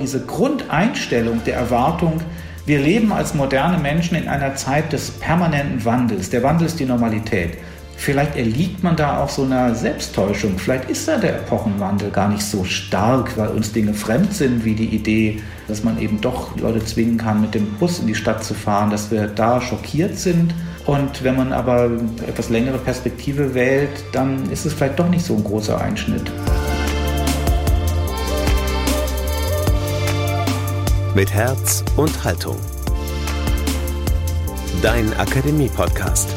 Diese Grundeinstellung der Erwartung, wir leben als moderne Menschen in einer Zeit des permanenten Wandels. Der Wandel ist die Normalität. Vielleicht erliegt man da auch so einer Selbsttäuschung. Vielleicht ist da der Epochenwandel gar nicht so stark, weil uns Dinge fremd sind, wie die Idee, dass man eben doch Leute zwingen kann, mit dem Bus in die Stadt zu fahren, dass wir da schockiert sind. Und wenn man aber etwas längere Perspektive wählt, dann ist es vielleicht doch nicht so ein großer Einschnitt. Mit Herz und Haltung. Dein Akademie-Podcast.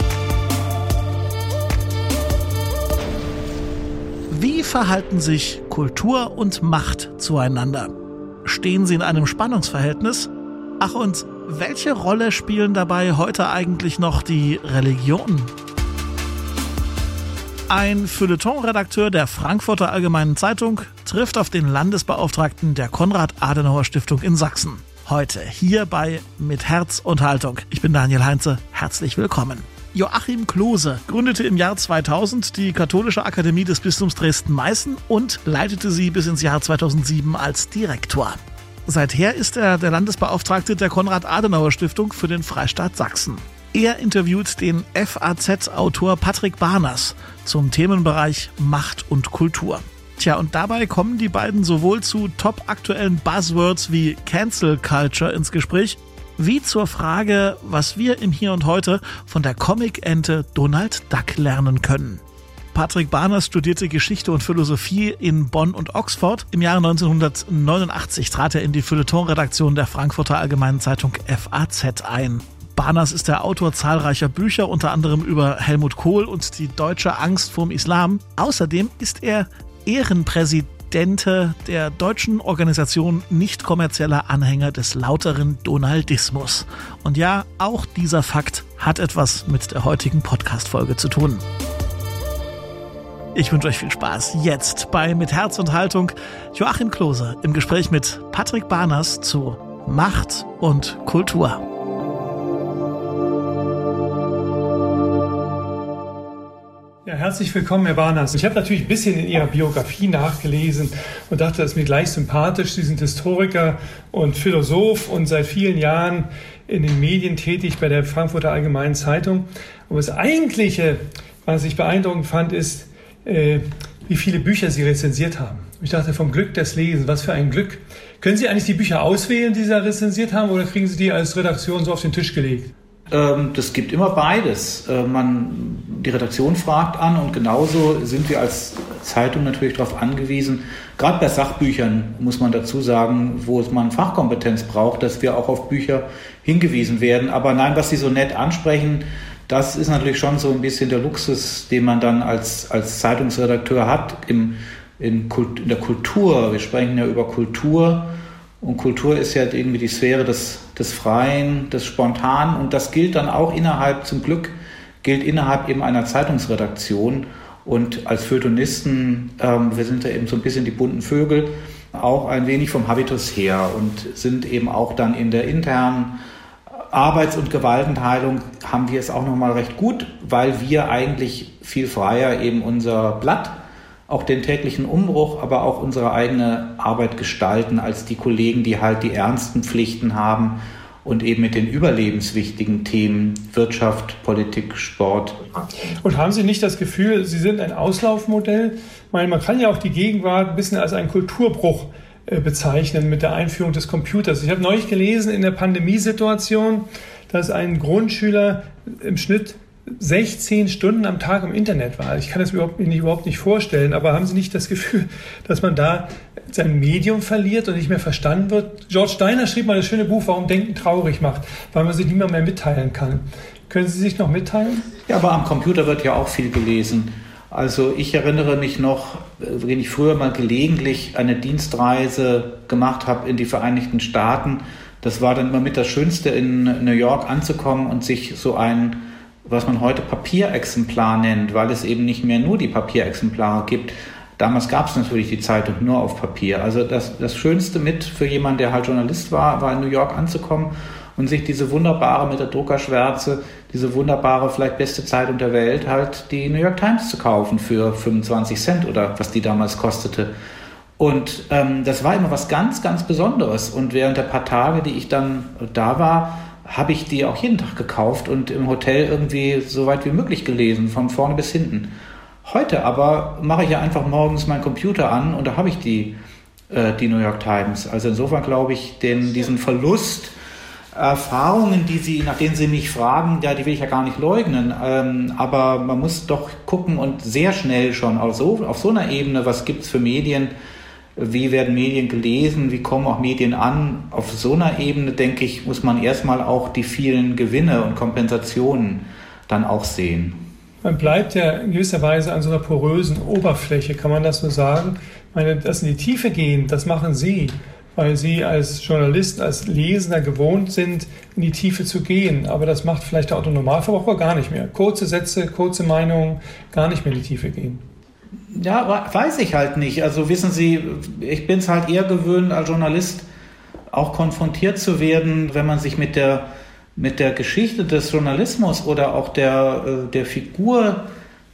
Wie verhalten sich Kultur und Macht zueinander? Stehen sie in einem Spannungsverhältnis? Ach und welche Rolle spielen dabei heute eigentlich noch die Religionen? Ein Feuilleton-Redakteur der Frankfurter Allgemeinen Zeitung trifft auf den Landesbeauftragten der Konrad-Adenauer-Stiftung in Sachsen. Heute hier bei Mit Herz und Haltung. Ich bin Daniel Heinze. Herzlich willkommen. Joachim Klose gründete im Jahr 2000 die Katholische Akademie des Bistums Dresden-Meißen und leitete sie bis ins Jahr 2007 als Direktor. Seither ist er der Landesbeauftragte der Konrad-Adenauer-Stiftung für den Freistaat Sachsen. Er interviewt den FAZ-Autor Patrick Barners zum Themenbereich Macht und Kultur. Tja, und dabei kommen die beiden sowohl zu top aktuellen Buzzwords wie Cancel Culture ins Gespräch, wie zur Frage, was wir im Hier und Heute von der Comic-Ente Donald Duck lernen können. Patrick Barners studierte Geschichte und Philosophie in Bonn und Oxford. Im Jahre 1989 trat er in die Feuilleton-Redaktion der Frankfurter Allgemeinen Zeitung FAZ ein. Barners ist der Autor zahlreicher Bücher, unter anderem über Helmut Kohl und die deutsche Angst vorm Islam. Außerdem ist er Ehrenpräsidente der deutschen Organisation nicht kommerzieller Anhänger des lauteren Donaldismus. Und ja, auch dieser Fakt hat etwas mit der heutigen Podcast-Folge zu tun. Ich wünsche euch viel Spaß jetzt bei Mit Herz und Haltung Joachim Klose im Gespräch mit Patrick Barners zu Macht und Kultur. Herzlich willkommen, Herr Barners. Ich habe natürlich ein bisschen in Ihrer Biografie nachgelesen und dachte, das ist mir gleich sympathisch. Sie sind Historiker und Philosoph und seit vielen Jahren in den Medien tätig bei der Frankfurter Allgemeinen Zeitung. Aber das Eigentliche, was ich beeindruckend fand, ist, äh, wie viele Bücher Sie rezensiert haben. Ich dachte, vom Glück des Lesens, was für ein Glück. Können Sie eigentlich die Bücher auswählen, die Sie rezensiert haben, oder kriegen Sie die als Redaktion so auf den Tisch gelegt? Ähm, das gibt immer beides. Äh, man, die Redaktion fragt an und genauso sind wir als Zeitung natürlich darauf angewiesen, gerade bei Sachbüchern muss man dazu sagen, wo man Fachkompetenz braucht, dass wir auch auf Bücher hingewiesen werden. Aber nein, was Sie so nett ansprechen, das ist natürlich schon so ein bisschen der Luxus, den man dann als, als Zeitungsredakteur hat im, in, Kult, in der Kultur. Wir sprechen ja über Kultur und Kultur ist ja irgendwie die Sphäre des, des Freien, des Spontanen und das gilt dann auch innerhalb, zum Glück, gilt innerhalb eben einer Zeitungsredaktion. Und als Feuilletonisten, ähm, wir sind ja eben so ein bisschen die bunten Vögel, auch ein wenig vom Habitus her und sind eben auch dann in der internen Arbeits- und Gewaltenteilung haben wir es auch nochmal recht gut, weil wir eigentlich viel freier eben unser Blatt, auch den täglichen Umbruch, aber auch unsere eigene Arbeit gestalten als die Kollegen, die halt die ernsten Pflichten haben und eben mit den überlebenswichtigen Themen Wirtschaft, Politik, Sport. Und haben Sie nicht das Gefühl, Sie sind ein Auslaufmodell? Ich meine, man kann ja auch die Gegenwart ein bisschen als einen Kulturbruch äh, bezeichnen mit der Einführung des Computers. Ich habe neulich gelesen in der Pandemiesituation, dass ein Grundschüler im Schnitt 16 Stunden am Tag im Internet war. Ich kann das überhaupt nicht, überhaupt nicht vorstellen, aber haben Sie nicht das Gefühl, dass man da sein Medium verliert und nicht mehr verstanden wird? George Steiner schrieb mal das schöne Buch, Warum Denken traurig macht, weil man sich niemand mehr mitteilen kann. Können Sie sich noch mitteilen? Ja, aber am Computer wird ja auch viel gelesen. Also ich erinnere mich noch, wenn ich früher mal gelegentlich eine Dienstreise gemacht habe in die Vereinigten Staaten. Das war dann immer mit das Schönste, in New York anzukommen und sich so ein, was man heute Papierexemplar nennt, weil es eben nicht mehr nur die Papierexemplare gibt. Damals gab es natürlich die Zeitung nur auf Papier. Also das, das Schönste mit für jemanden, der halt Journalist war, war in New York anzukommen und sich diese wunderbare mit der Druckerschwärze, diese wunderbare, vielleicht beste Zeitung der Welt, halt die New York Times zu kaufen für 25 Cent oder was die damals kostete. Und ähm, das war immer was ganz, ganz Besonderes. Und während der paar Tage, die ich dann da war, habe ich die auch jeden Tag gekauft und im Hotel irgendwie so weit wie möglich gelesen, von vorne bis hinten. Heute aber mache ich ja einfach morgens meinen Computer an und da habe ich die, äh, die New York Times. Also insofern glaube ich, den, diesen Verlust Erfahrungen, die Sie, nach denen Sie mich fragen, ja, die will ich ja gar nicht leugnen. Ähm, aber man muss doch gucken und sehr schnell schon auf so, auf so einer Ebene, was gibt es für Medien, wie werden Medien gelesen, wie kommen auch Medien an. Auf so einer Ebene, denke ich, muss man erstmal auch die vielen Gewinne und Kompensationen dann auch sehen. Man bleibt ja in gewisser Weise an so einer porösen Oberfläche, kann man das so sagen? Ich meine, dass in die Tiefe gehen, das machen Sie, weil Sie als Journalist, als Lesender gewohnt sind, in die Tiefe zu gehen. Aber das macht vielleicht der Autonormalverbraucher gar nicht mehr. Kurze Sätze, kurze Meinungen, gar nicht mehr in die Tiefe gehen. Ja, weiß ich halt nicht. Also wissen Sie, ich bin es halt eher gewöhnt, als Journalist auch konfrontiert zu werden, wenn man sich mit der, mit der Geschichte des Journalismus oder auch der, äh, der Figur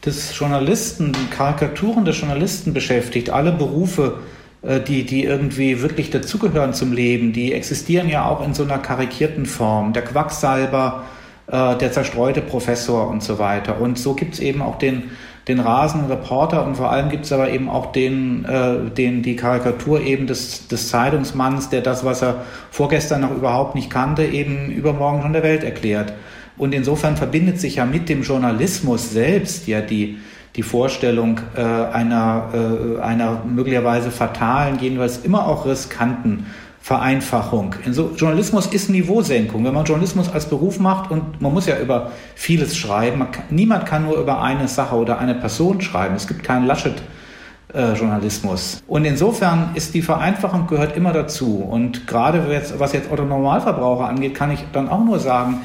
des Journalisten, Karikaturen des Journalisten beschäftigt. Alle Berufe, äh, die, die irgendwie wirklich dazugehören zum Leben, die existieren ja auch in so einer karikierten Form. Der Quacksalber, äh, der zerstreute Professor und so weiter. Und so gibt es eben auch den den Rasenreporter und vor allem gibt es aber eben auch den, äh, den, die Karikatur eben des, des Zeitungsmanns, der das, was er vorgestern noch überhaupt nicht kannte, eben übermorgen schon der Welt erklärt. Und insofern verbindet sich ja mit dem Journalismus selbst ja die, die Vorstellung äh, einer, äh, einer möglicherweise fatalen, jedenfalls immer auch riskanten Vereinfachung. So, Journalismus ist Niveausenkung. Wenn man Journalismus als Beruf macht und man muss ja über vieles schreiben, kann, niemand kann nur über eine Sache oder eine Person schreiben. Es gibt keinen Laschet-Journalismus. Äh, und insofern ist die Vereinfachung gehört immer dazu. Und gerade jetzt, was jetzt Otto Normalverbraucher angeht, kann ich dann auch nur sagen,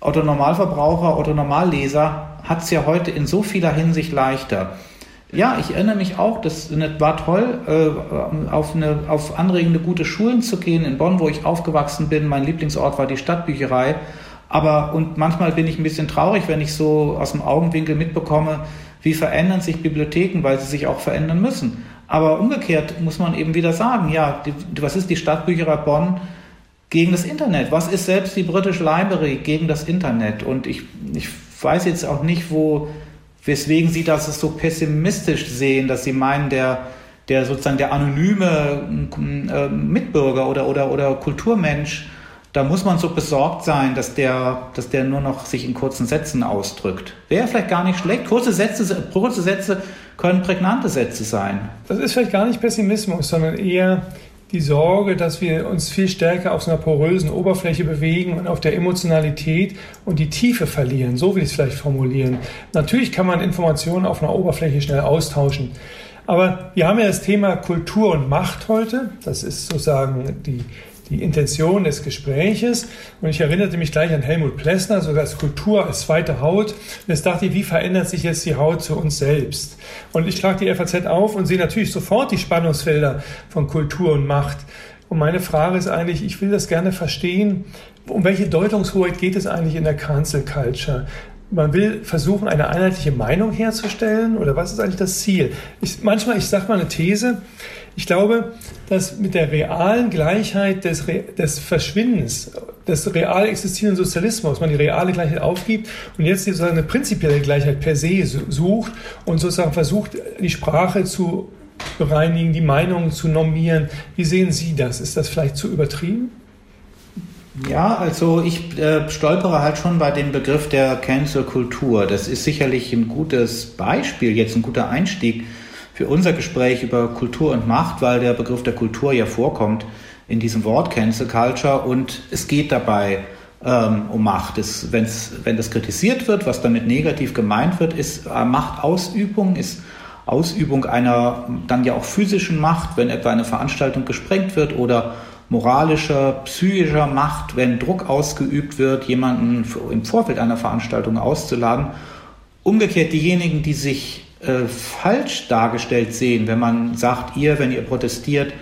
Otto Normalverbraucher, Otto Normalleser hat es ja heute in so vieler Hinsicht leichter. Ja, ich erinnere mich auch, das war toll, äh, auf, eine, auf anregende gute Schulen zu gehen. In Bonn, wo ich aufgewachsen bin, mein Lieblingsort war die Stadtbücherei. Aber und manchmal bin ich ein bisschen traurig, wenn ich so aus dem Augenwinkel mitbekomme, wie verändern sich Bibliotheken, weil sie sich auch verändern müssen. Aber umgekehrt muss man eben wieder sagen, ja, die, was ist die Stadtbücherei Bonn gegen das Internet? Was ist selbst die British Library gegen das Internet? Und ich, ich weiß jetzt auch nicht, wo weswegen Sie das so pessimistisch sehen, dass Sie meinen, der, der sozusagen der anonyme äh, Mitbürger oder, oder, oder Kulturmensch, da muss man so besorgt sein, dass der, dass der nur noch sich in kurzen Sätzen ausdrückt. Wäre vielleicht gar nicht schlecht. Kurze Sätze, kurze Sätze können prägnante Sätze sein. Das ist vielleicht gar nicht Pessimismus, sondern eher die Sorge, dass wir uns viel stärker auf so einer porösen Oberfläche bewegen und auf der Emotionalität und die Tiefe verlieren. So will ich es vielleicht formulieren. Natürlich kann man Informationen auf einer Oberfläche schnell austauschen. Aber wir haben ja das Thema Kultur und Macht heute. Das ist sozusagen die, die Intention des Gespräches. Und ich erinnerte mich gleich an Helmut Plessner, sogar als Kultur als zweite Haut. Und jetzt dachte ich, wie verändert sich jetzt die Haut zu uns selbst? Und ich schlage die FAZ auf und sehe natürlich sofort die Spannungsfelder von Kultur und Macht. Und meine Frage ist eigentlich, ich will das gerne verstehen, um welche Deutungshoheit geht es eigentlich in der Cancel Culture? man will versuchen, eine einheitliche Meinung herzustellen oder was ist eigentlich das Ziel? Ich, manchmal, ich sage mal eine These, ich glaube, dass mit der realen Gleichheit des, des Verschwindens, des real existierenden Sozialismus, man die reale Gleichheit aufgibt und jetzt sozusagen eine prinzipielle Gleichheit per se sucht und sozusagen versucht, die Sprache zu bereinigen, die Meinungen zu normieren. Wie sehen Sie das? Ist das vielleicht zu übertrieben? Ja, also ich äh, stolpere halt schon bei dem Begriff der Cancel-Kultur. Das ist sicherlich ein gutes Beispiel, jetzt ein guter Einstieg für unser Gespräch über Kultur und Macht, weil der Begriff der Kultur ja vorkommt in diesem Wort Cancel Culture und es geht dabei ähm, um Macht. Es, wenn's, wenn das kritisiert wird, was damit negativ gemeint wird, ist äh, Machtausübung, ist Ausübung einer dann ja auch physischen Macht, wenn etwa eine Veranstaltung gesprengt wird oder moralischer, psychischer Macht, wenn Druck ausgeübt wird, jemanden im Vorfeld einer Veranstaltung auszuladen. Umgekehrt diejenigen, die sich äh, falsch dargestellt sehen, wenn man sagt, ihr, wenn ihr protestiert,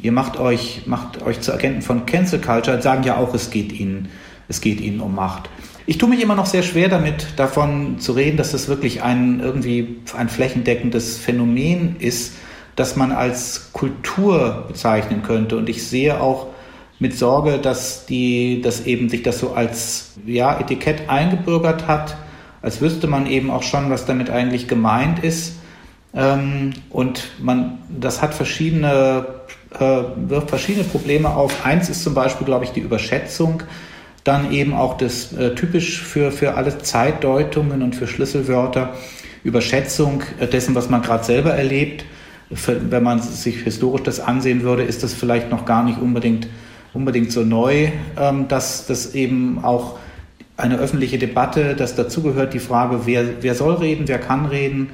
ihr macht euch, macht euch zu Agenten von Cancel Culture, sagen ja auch, es geht ihnen, es geht ihnen um Macht. Ich tue mich immer noch sehr schwer damit, davon zu reden, dass das wirklich ein irgendwie ein flächendeckendes Phänomen ist, das man als Kultur bezeichnen könnte. Und ich sehe auch mit Sorge, dass die, dass eben sich das so als ja, Etikett eingebürgert hat, als wüsste man eben auch schon, was damit eigentlich gemeint ist. Ähm, und man, das hat verschiedene, äh, wirft verschiedene Probleme auf. Eins ist zum Beispiel, glaube ich, die Überschätzung. Dann eben auch das äh, typisch für, für alle Zeitdeutungen und für Schlüsselwörter, Überschätzung dessen, was man gerade selber erlebt. Für, wenn man sich historisch das ansehen würde, ist das vielleicht noch gar nicht unbedingt, unbedingt so neu, ähm, dass das eben auch eine öffentliche Debatte, dass dazugehört die Frage, wer, wer soll reden, wer kann reden,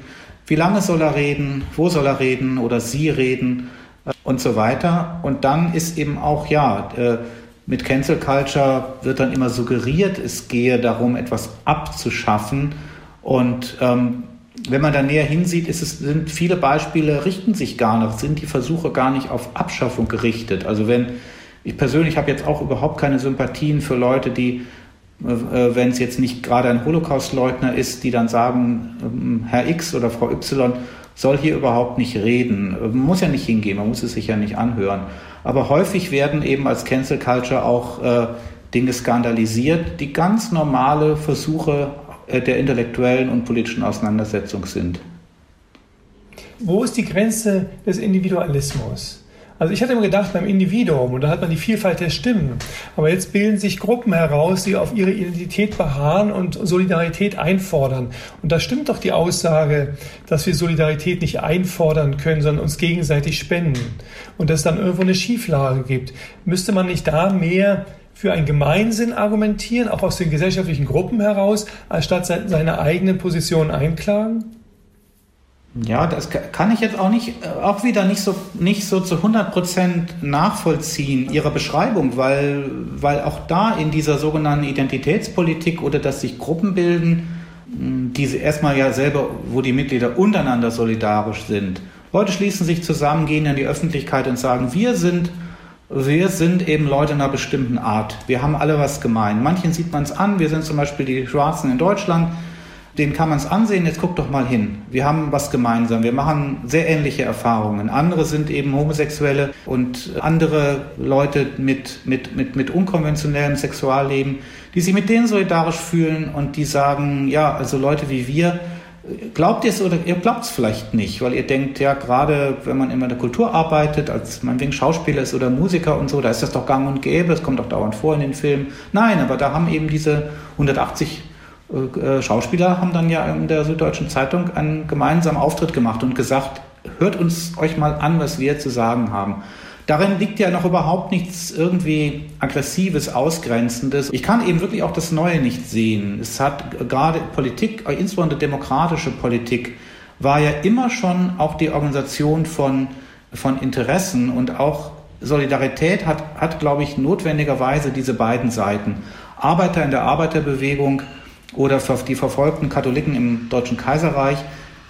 wie lange soll er reden, wo soll er reden oder sie reden äh, und so weiter. Und dann ist eben auch, ja, äh, mit Cancel Culture wird dann immer suggeriert, es gehe darum, etwas abzuschaffen. Und ähm, wenn man da näher hinsieht, ist es, sind viele Beispiele richten sich gar nicht, sind die Versuche gar nicht auf Abschaffung gerichtet. Also wenn ich persönlich habe jetzt auch überhaupt keine Sympathien für Leute, die wenn es jetzt nicht gerade ein Holocaustleugner ist, die dann sagen, ähm, Herr X oder Frau Y soll hier überhaupt nicht reden. Man muss ja nicht hingehen, man muss es sich ja nicht anhören. Aber häufig werden eben als Cancel Culture auch äh, Dinge skandalisiert, die ganz normale Versuche äh, der intellektuellen und politischen Auseinandersetzung sind. Wo ist die Grenze des Individualismus? Also ich hatte immer gedacht beim Individuum, und da hat man die Vielfalt der Stimmen. Aber jetzt bilden sich Gruppen heraus, die auf ihre Identität beharren und Solidarität einfordern. Und da stimmt doch die Aussage, dass wir Solidarität nicht einfordern können, sondern uns gegenseitig spenden. Und dass es dann irgendwo eine Schieflage gibt. Müsste man nicht da mehr für einen Gemeinsinn argumentieren, auch aus den gesellschaftlichen Gruppen heraus, als statt seine eigenen Positionen einklagen? Ja, das kann ich jetzt auch nicht, äh, auch wieder nicht so, nicht so zu 100 Prozent nachvollziehen, Ihre Beschreibung, weil, weil auch da in dieser sogenannten Identitätspolitik oder dass sich Gruppen bilden, diese erstmal ja selber, wo die Mitglieder untereinander solidarisch sind. Leute schließen sich zusammen, gehen in die Öffentlichkeit und sagen, wir sind, wir sind eben Leute einer bestimmten Art. Wir haben alle was gemein. Manchen sieht man es an, wir sind zum Beispiel die Schwarzen in Deutschland, den kann man es ansehen, jetzt guck doch mal hin. Wir haben was gemeinsam, wir machen sehr ähnliche Erfahrungen. Andere sind eben Homosexuelle und andere Leute mit, mit, mit, mit unkonventionellem Sexualleben, die sich mit denen solidarisch fühlen und die sagen, ja, also Leute wie wir, glaubt ihr es oder ihr glaubt es vielleicht nicht, weil ihr denkt, ja, gerade wenn man immer in der Kultur arbeitet, als man wegen Schauspieler ist oder Musiker und so, da ist das doch gang und gäbe, es kommt doch dauernd vor in den Filmen. Nein, aber da haben eben diese 180 äh, Schauspieler haben dann ja in der Süddeutschen Zeitung einen gemeinsamen Auftritt gemacht und gesagt, hört uns euch mal an, was wir zu sagen haben. Darin liegt ja noch überhaupt nichts irgendwie aggressives, ausgrenzendes. Ich kann eben wirklich auch das Neue nicht sehen. Es hat gerade Politik, insbesondere demokratische Politik, war ja immer schon auch die Organisation von, von Interessen und auch Solidarität hat, hat, glaube ich, notwendigerweise diese beiden Seiten. Arbeiter in der Arbeiterbewegung oder die verfolgten Katholiken im Deutschen Kaiserreich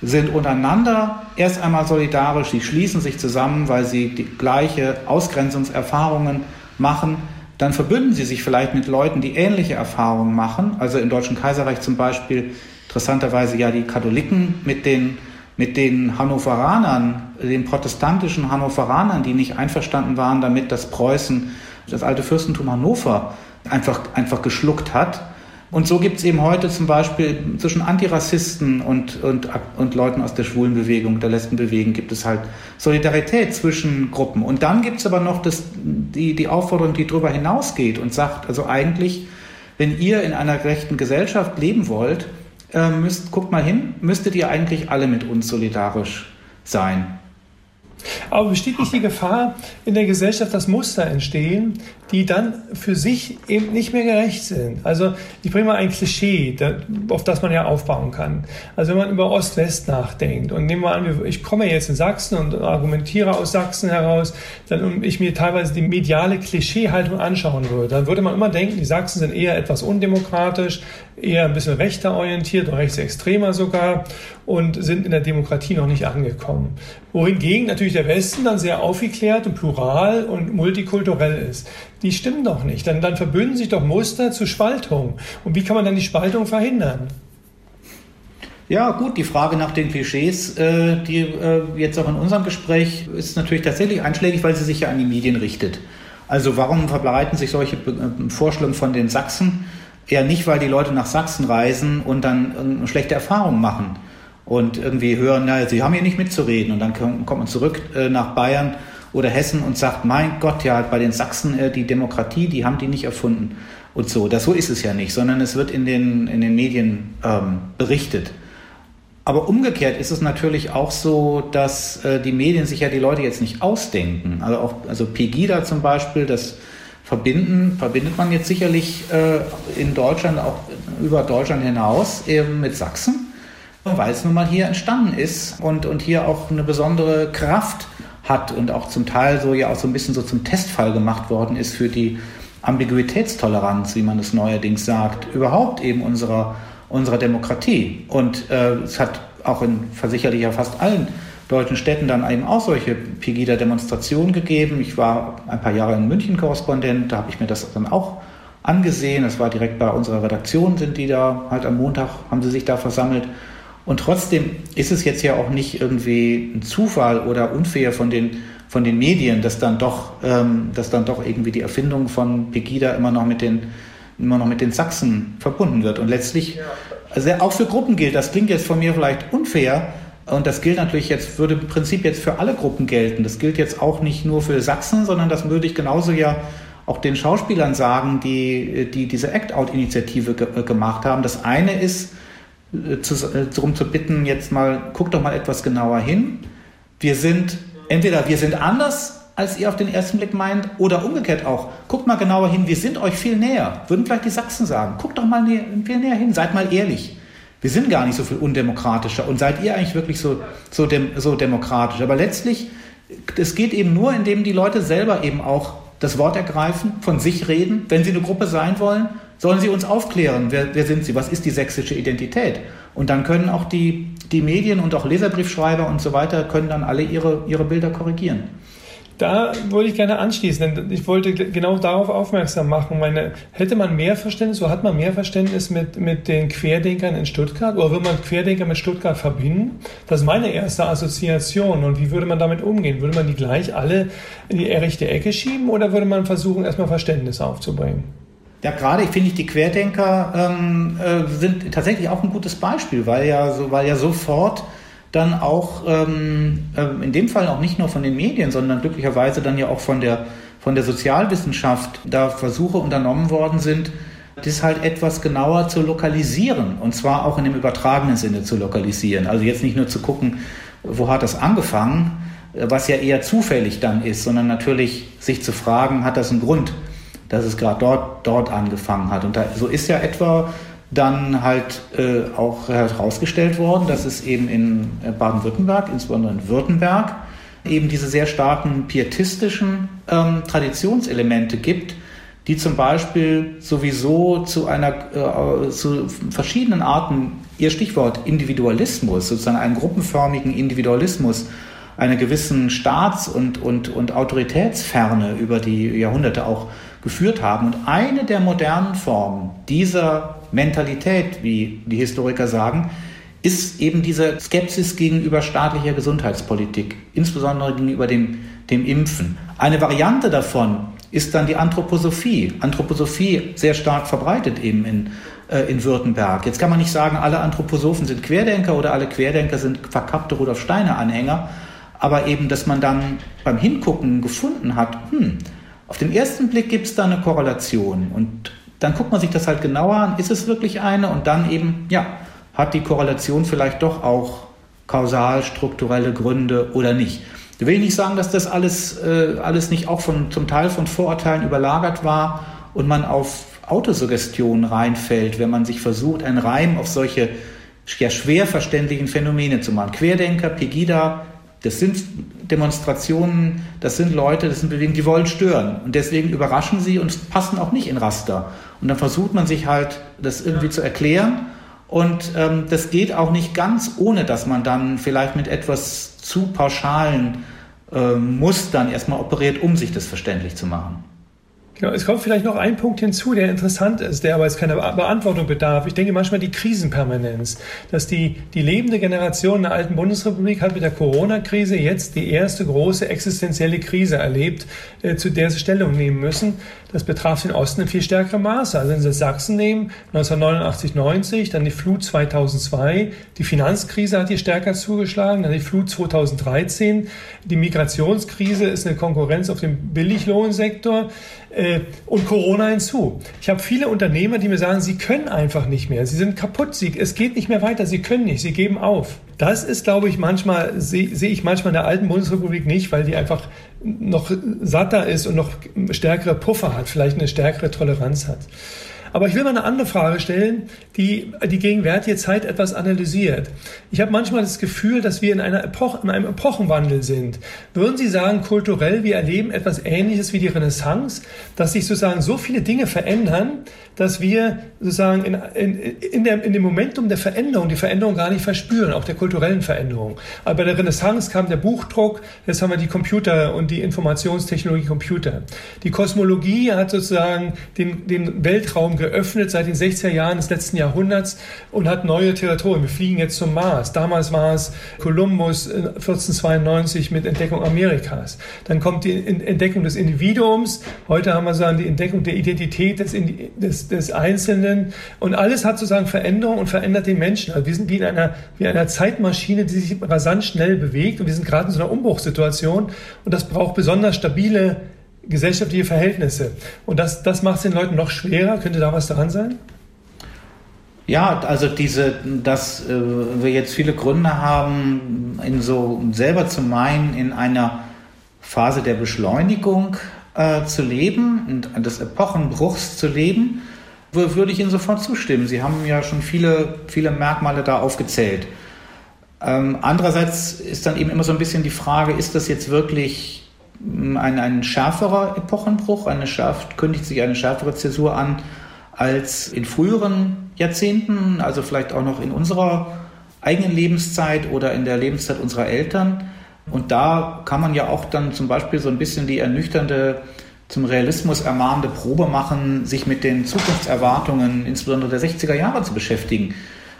sind untereinander erst einmal solidarisch, sie schließen sich zusammen, weil sie die gleiche Ausgrenzungserfahrungen machen. Dann verbünden sie sich vielleicht mit Leuten, die ähnliche Erfahrungen machen. Also im Deutschen Kaiserreich zum Beispiel interessanterweise ja die Katholiken mit den, mit den Hannoveranern, den protestantischen Hannoveranern, die nicht einverstanden waren damit, dass Preußen das alte Fürstentum Hannover einfach, einfach geschluckt hat und so gibt es eben heute zum Beispiel zwischen Antirassisten und, und, und Leuten aus der Schwulenbewegung, der Lesbenbewegung, gibt es halt Solidarität zwischen Gruppen. Und dann gibt es aber noch das, die, die Aufforderung, die darüber hinausgeht und sagt, also eigentlich, wenn ihr in einer gerechten Gesellschaft leben wollt, äh, müsst, guckt mal hin, müsstet ihr eigentlich alle mit uns solidarisch sein. Aber besteht nicht die Gefahr in der Gesellschaft, dass Muster entstehen, die dann für sich eben nicht mehr gerecht sind? Also ich bringe mal ein Klischee, auf das man ja aufbauen kann. Also wenn man über Ost-West nachdenkt und nehmen wir an, ich komme jetzt in Sachsen und argumentiere aus Sachsen heraus, dann und ich mir teilweise die mediale Klischeehaltung anschauen würde, dann würde man immer denken, die Sachsen sind eher etwas undemokratisch, eher ein bisschen rechter orientiert oder rechtsextremer sogar und sind in der Demokratie noch nicht angekommen. Wohingegen natürlich der Westen dann sehr aufgeklärt und plural und multikulturell ist. Die stimmen doch nicht. Dann, dann verbünden sich doch Muster zu Spaltung. Und wie kann man dann die Spaltung verhindern? Ja, gut, die Frage nach den Klischees, äh, die äh, jetzt auch in unserem Gespräch ist natürlich tatsächlich einschlägig, weil sie sich ja an die Medien richtet. Also warum verbreiten sich solche äh, Vorstellungen von den Sachsen? Eher nicht, weil die Leute nach Sachsen reisen und dann äh, schlechte Erfahrungen machen und irgendwie hören, na, sie haben hier nicht mitzureden und dann kommt man zurück nach Bayern oder Hessen und sagt, mein Gott, ja, bei den Sachsen äh, die Demokratie, die haben die nicht erfunden und so. Das so ist es ja nicht, sondern es wird in den, in den Medien ähm, berichtet. Aber umgekehrt ist es natürlich auch so, dass äh, die Medien sich ja die Leute jetzt nicht ausdenken. Also auch, also Pegida zum Beispiel, das verbinden, verbindet man jetzt sicherlich äh, in Deutschland, auch über Deutschland hinaus, eben mit Sachsen, weil es nun mal hier entstanden ist und, und hier auch eine besondere Kraft hat und auch zum Teil so ja auch so ein bisschen so zum Testfall gemacht worden ist für die Ambiguitätstoleranz, wie man es neuerdings sagt, überhaupt eben unserer unserer Demokratie. Und äh, es hat auch in sicherlich ja fast allen deutschen Städten dann eben auch solche Pegida-Demonstrationen gegeben. Ich war ein paar Jahre in München Korrespondent, da habe ich mir das dann auch angesehen. Das war direkt bei unserer Redaktion, sind die da halt am Montag, haben sie sich da versammelt. Und trotzdem ist es jetzt ja auch nicht irgendwie ein Zufall oder unfair von den, von den Medien, dass dann doch, ähm, dass dann doch irgendwie die Erfindung von Pegida immer noch mit den immer noch mit den Sachsen verbunden wird. Und letztlich, also auch für Gruppen gilt, das klingt jetzt von mir vielleicht unfair, und das gilt natürlich jetzt, würde im Prinzip jetzt für alle Gruppen gelten. Das gilt jetzt auch nicht nur für Sachsen, sondern das würde ich genauso ja auch den Schauspielern sagen, die, die diese Act-Out-Initiative ge gemacht haben. Das eine ist, zu, äh, darum zu bitten, jetzt mal, guck doch mal etwas genauer hin. Wir sind, entweder wir sind anders als ihr auf den ersten Blick meint, oder umgekehrt auch. Guckt mal genauer hin, wir sind euch viel näher. Würden vielleicht die Sachsen sagen. Guckt doch mal näher, viel näher hin, seid mal ehrlich. Wir sind gar nicht so viel undemokratischer und seid ihr eigentlich wirklich so, so, dem, so demokratisch. Aber letztlich, es geht eben nur, indem die Leute selber eben auch das Wort ergreifen, von sich reden. Wenn sie eine Gruppe sein wollen, sollen sie uns aufklären, wer, wer sind sie, was ist die sächsische Identität. Und dann können auch die, die Medien und auch Leserbriefschreiber und so weiter, können dann alle ihre, ihre Bilder korrigieren. Da wollte ich gerne anschließen, denn ich wollte genau darauf aufmerksam machen. Meine, hätte man mehr Verständnis, so hat man mehr Verständnis mit, mit den Querdenkern in Stuttgart oder würde man Querdenker mit Stuttgart verbinden? Das ist meine erste Assoziation. Und wie würde man damit umgehen? Würde man die gleich alle in die rechte Ecke schieben oder würde man versuchen, erstmal Verständnis aufzubringen? Ja, gerade finde ich, die Querdenker ähm, äh, sind tatsächlich auch ein gutes Beispiel, weil ja, so, weil ja sofort dann auch ähm, äh, in dem Fall auch nicht nur von den Medien, sondern glücklicherweise dann ja auch von der, von der Sozialwissenschaft da Versuche unternommen worden sind, das halt etwas genauer zu lokalisieren und zwar auch in dem übertragenen Sinne zu lokalisieren. Also jetzt nicht nur zu gucken, wo hat das angefangen, was ja eher zufällig dann ist, sondern natürlich sich zu fragen, hat das einen Grund, dass es gerade dort, dort angefangen hat. Und da, so ist ja etwa dann halt äh, auch herausgestellt worden, dass es eben in äh, Baden-Württemberg, insbesondere in Württemberg, eben diese sehr starken pietistischen ähm, Traditionselemente gibt, die zum Beispiel sowieso zu einer äh, zu verschiedenen Arten ihr Stichwort Individualismus, sozusagen einen gruppenförmigen Individualismus, einer gewissen Staats- und, und, und Autoritätsferne über die Jahrhunderte auch geführt haben. Und eine der modernen Formen dieser Mentalität, wie die Historiker sagen, ist eben diese Skepsis gegenüber staatlicher Gesundheitspolitik, insbesondere gegenüber dem, dem Impfen. Eine Variante davon ist dann die Anthroposophie. Anthroposophie sehr stark verbreitet eben in, äh, in Württemberg. Jetzt kann man nicht sagen, alle Anthroposophen sind Querdenker oder alle Querdenker sind verkappte Rudolf Steiner-Anhänger, aber eben, dass man dann beim Hingucken gefunden hat, hm, auf den ersten Blick gibt es da eine Korrelation und dann guckt man sich das halt genauer an, ist es wirklich eine und dann eben, ja, hat die Korrelation vielleicht doch auch kausal strukturelle Gründe oder nicht. Ich will nicht sagen, dass das alles, äh, alles nicht auch von, zum Teil von Vorurteilen überlagert war und man auf Autosuggestion reinfällt, wenn man sich versucht, einen Reim auf solche ja, schwer verständlichen Phänomene zu machen. Querdenker, Pegida, das sind Demonstrationen, das sind Leute, das sind Bewegungen, die wollen stören. Und deswegen überraschen sie und passen auch nicht in Raster. Und dann versucht man sich halt, das irgendwie zu erklären. Und ähm, das geht auch nicht ganz, ohne dass man dann vielleicht mit etwas zu pauschalen äh, Mustern erstmal operiert, um sich das verständlich zu machen. Genau, es kommt vielleicht noch ein Punkt hinzu, der interessant ist, der aber jetzt keine Beantwortung bedarf. Ich denke manchmal die Krisenpermanenz, dass die, die lebende Generation der alten Bundesrepublik hat mit der Corona-Krise jetzt die erste große existenzielle Krise erlebt, äh, zu der sie Stellung nehmen müssen. Das betraf den Osten in viel stärkerem Maße. Also wenn Sie Sachsen nehmen, 1989, 90, dann die Flut 2002, die Finanzkrise hat hier stärker zugeschlagen, dann die Flut 2013, die Migrationskrise ist eine Konkurrenz auf dem Billiglohnsektor äh, und Corona hinzu. Ich habe viele Unternehmer, die mir sagen, sie können einfach nicht mehr, sie sind kaputt, sie, es geht nicht mehr weiter, sie können nicht, sie geben auf. Das ist, glaube ich, manchmal, sehe seh ich manchmal in der alten Bundesrepublik nicht, weil die einfach noch satter ist und noch stärkere Puffer hat, vielleicht eine stärkere Toleranz hat. Aber ich will mal eine andere Frage stellen, die die gegenwärtige Zeit etwas analysiert. Ich habe manchmal das Gefühl, dass wir in, einer Epoche, in einem Epochenwandel sind. Würden Sie sagen, kulturell, wir erleben etwas Ähnliches wie die Renaissance, dass sich sozusagen so viele Dinge verändern, dass wir sozusagen in, in, in, der, in dem Momentum der Veränderung die Veränderung gar nicht verspüren, auch der kulturellen Veränderung. Aber bei der Renaissance kam der Buchdruck, jetzt haben wir die Computer und die Informationstechnologie Computer. Die Kosmologie hat sozusagen den, den Weltraum geöffnet seit den 60er Jahren des letzten Jahrhunderts und hat neue Territorien. Wir fliegen jetzt zum Mars. Damals war es Kolumbus 1492 mit Entdeckung Amerikas. Dann kommt die Entdeckung des Individuums. Heute haben wir sozusagen die Entdeckung der Identität des, des, des Einzelnen. Und alles hat sozusagen Veränderung und verändert den Menschen. Also wir sind wie in einer, wie einer Zeitmaschine, die sich rasant schnell bewegt. Und wir sind gerade in so einer Umbruchssituation. Und das braucht besonders stabile gesellschaftliche Verhältnisse. Und das, das macht es den Leuten noch schwerer. Könnte da was daran sein? Ja, also diese, dass äh, wir jetzt viele Gründe haben, in so selber zu meinen, in einer Phase der Beschleunigung äh, zu leben und des Epochenbruchs zu leben, würde ich Ihnen sofort zustimmen. Sie haben ja schon viele, viele Merkmale da aufgezählt. Ähm, andererseits ist dann eben immer so ein bisschen die Frage, ist das jetzt wirklich ein, ein schärferer Epochenbruch, eine schärf, kündigt sich eine schärfere Zäsur an als in früheren Jahrzehnten, also vielleicht auch noch in unserer eigenen Lebenszeit oder in der Lebenszeit unserer Eltern. Und da kann man ja auch dann zum Beispiel so ein bisschen die ernüchternde, zum Realismus ermahnende Probe machen, sich mit den Zukunftserwartungen, insbesondere der 60er Jahre, zu beschäftigen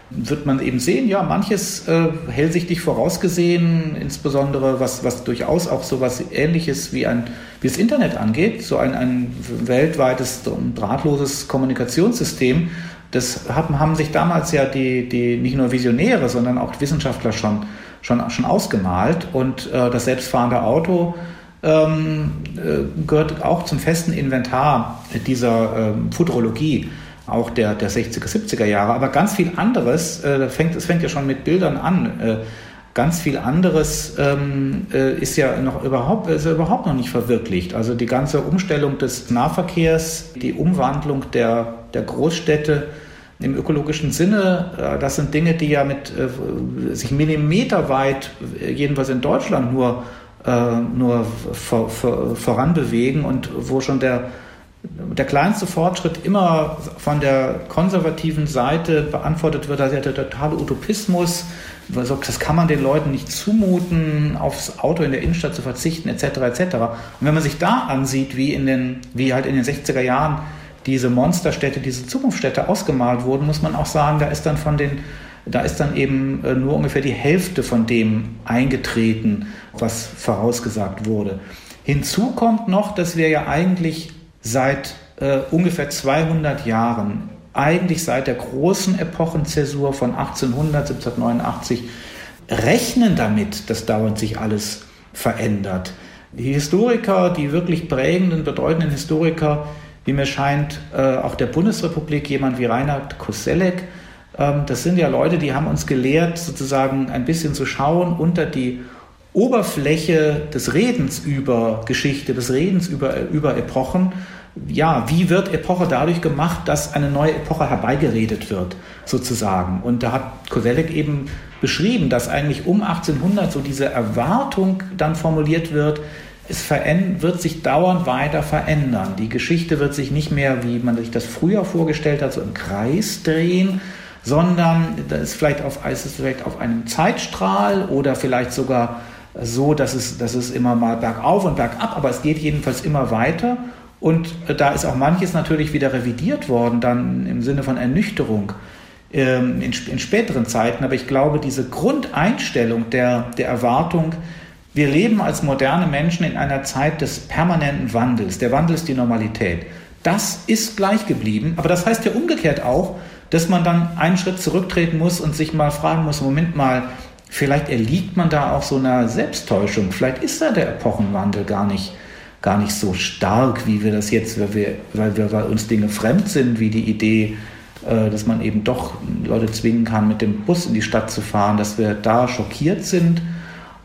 wird man eben sehen, ja, manches äh, hellsichtig vorausgesehen, insbesondere was, was durchaus auch so was Ähnliches wie, ein, wie das Internet angeht, so ein, ein weltweites drahtloses Kommunikationssystem. Das haben, haben sich damals ja die, die nicht nur Visionäre, sondern auch Wissenschaftler schon, schon, schon ausgemalt. Und äh, das selbstfahrende Auto gehört auch zum festen Inventar dieser ähm, Futurologie auch der, der 60er, 70er Jahre, aber ganz viel anderes, äh, fängt, es fängt ja schon mit Bildern an, äh, ganz viel anderes ähm, äh, ist ja noch überhaupt, ist ja überhaupt noch nicht verwirklicht. Also die ganze Umstellung des Nahverkehrs, die Umwandlung der, der Großstädte im ökologischen Sinne, äh, das sind Dinge, die ja mit äh, sich millimeterweit, äh, jedenfalls in Deutschland, nur, nur vor, vor, voranbewegen und wo schon der der kleinste Fortschritt immer von der konservativen Seite beantwortet wird, also der totale Utopismus, das kann man den Leuten nicht zumuten, aufs Auto in der Innenstadt zu verzichten, etc. etc. Und wenn man sich da ansieht, wie, in den, wie halt in den 60er Jahren diese Monsterstädte, diese Zukunftsstädte ausgemalt wurden, muss man auch sagen, da ist dann von den da ist dann eben äh, nur ungefähr die Hälfte von dem eingetreten, was vorausgesagt wurde. Hinzu kommt noch, dass wir ja eigentlich seit äh, ungefähr 200 Jahren, eigentlich seit der großen Epochenzäsur von 1800, 1789, rechnen damit, dass dauernd sich alles verändert. Die Historiker, die wirklich prägenden, bedeutenden Historiker, wie mir scheint, äh, auch der Bundesrepublik, jemand wie Reinhard Koselleck, ähm, das sind ja Leute, die haben uns gelehrt, sozusagen ein bisschen zu schauen unter die Oberfläche des Redens über Geschichte, des Redens über, über Epochen ja, wie wird Epoche dadurch gemacht, dass eine neue Epoche herbeigeredet wird, sozusagen. Und da hat Koselleck eben beschrieben, dass eigentlich um 1800 so diese Erwartung dann formuliert wird, es wird sich dauernd weiter verändern. Die Geschichte wird sich nicht mehr, wie man sich das früher vorgestellt hat, so im Kreis drehen, sondern das ist vielleicht auf, ist es vielleicht auf einem Zeitstrahl oder vielleicht sogar so, dass es, dass es immer mal bergauf und bergab, aber es geht jedenfalls immer weiter Und äh, da ist auch manches natürlich wieder revidiert worden, dann im Sinne von Ernüchterung ähm, in, in, späteren Zeiten. Aber ich glaube, diese Grundeinstellung der, der Erwartung, wir leben als moderne Menschen in einer Zeit des permanenten Wandels. Der Wandel ist die Normalität. Das ist gleich geblieben. Aber das heißt ja umgekehrt auch, dass man dann einen Schritt zurücktreten muss und sich mal fragen muss, Moment mal, vielleicht erliegt man da auch so einer Selbsttäuschung. Vielleicht ist da der Epochenwandel gar nicht gar nicht so stark, wie wir das jetzt, weil wir, weil wir weil uns Dinge fremd sind, wie die Idee, äh, dass man eben doch Leute zwingen kann, mit dem Bus in die Stadt zu fahren, dass wir da schockiert sind.